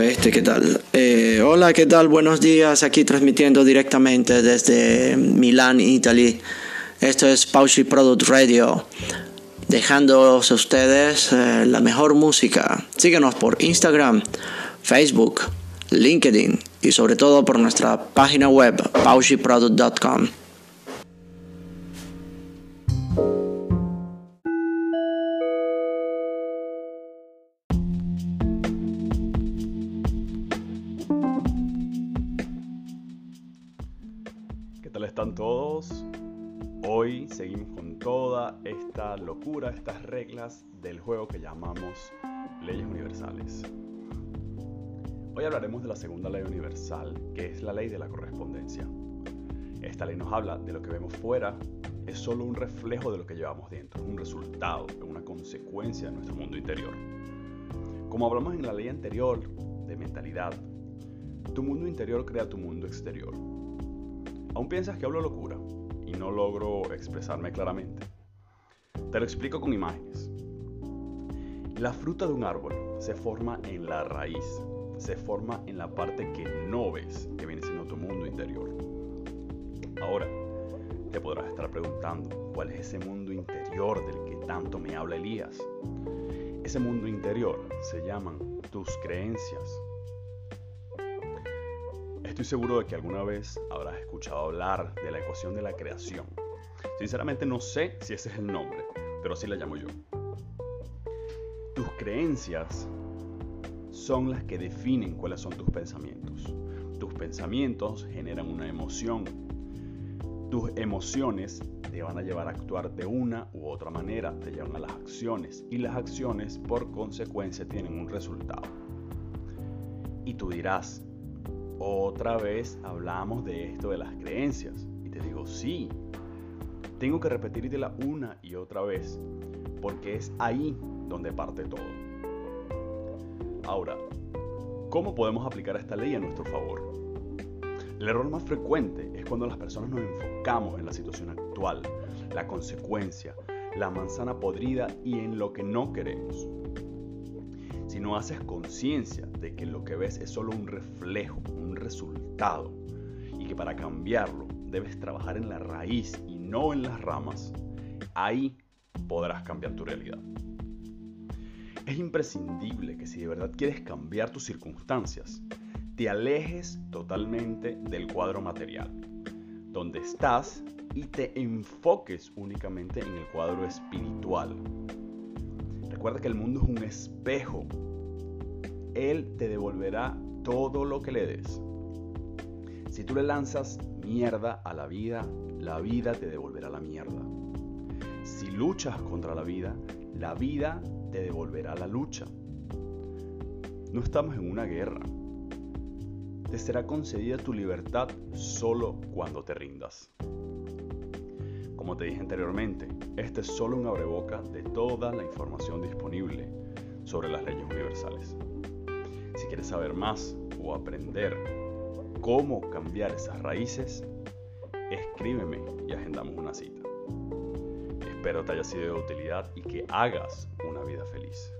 gente, ¿qué tal? Eh, hola, ¿qué tal? Buenos días, aquí transmitiendo directamente desde Milán, Italy. Esto es Paushi Product Radio, dejándoos a ustedes eh, la mejor música. Síguenos por Instagram, Facebook, LinkedIn y sobre todo por nuestra página web paushiproduct.com. están todos? Hoy seguimos con toda esta locura, estas reglas del juego que llamamos leyes universales. Hoy hablaremos de la segunda ley universal, que es la ley de la correspondencia. Esta ley nos habla de lo que vemos fuera es solo un reflejo de lo que llevamos dentro, un resultado, una consecuencia de nuestro mundo interior. Como hablamos en la ley anterior de mentalidad, tu mundo interior crea tu mundo exterior. ¿Aún piensas que hablo locura y no logro expresarme claramente? Te lo explico con imágenes. La fruta de un árbol se forma en la raíz, se forma en la parte que no ves, que viene siendo tu mundo interior. Ahora, te podrás estar preguntando, ¿cuál es ese mundo interior del que tanto me habla Elías? Ese mundo interior se llaman tus creencias. Estoy seguro de que alguna vez habrás escuchado hablar de la ecuación de la creación. Sinceramente no sé si ese es el nombre, pero así la llamo yo. Tus creencias son las que definen cuáles son tus pensamientos. Tus pensamientos generan una emoción. Tus emociones te van a llevar a actuar de una u otra manera, te llevan a las acciones y las acciones por consecuencia tienen un resultado. Y tú dirás, otra vez hablamos de esto de las creencias. Y te digo, sí, tengo que repetírtela una y otra vez, porque es ahí donde parte todo. Ahora, ¿cómo podemos aplicar esta ley a nuestro favor? El error más frecuente es cuando las personas nos enfocamos en la situación actual, la consecuencia, la manzana podrida y en lo que no queremos. No haces conciencia de que lo que ves es solo un reflejo, un resultado, y que para cambiarlo debes trabajar en la raíz y no en las ramas, ahí podrás cambiar tu realidad. Es imprescindible que si de verdad quieres cambiar tus circunstancias, te alejes totalmente del cuadro material, donde estás y te enfoques únicamente en el cuadro espiritual. Recuerda que el mundo es un espejo. Él te devolverá todo lo que le des. Si tú le lanzas mierda a la vida, la vida te devolverá la mierda. Si luchas contra la vida, la vida te devolverá la lucha. No estamos en una guerra. Te será concedida tu libertad solo cuando te rindas. Como te dije anteriormente, este es solo un abreboca de toda la información disponible sobre las leyes universales. Si quieres saber más o aprender cómo cambiar esas raíces, escríbeme y agendamos una cita. Espero te haya sido de utilidad y que hagas una vida feliz.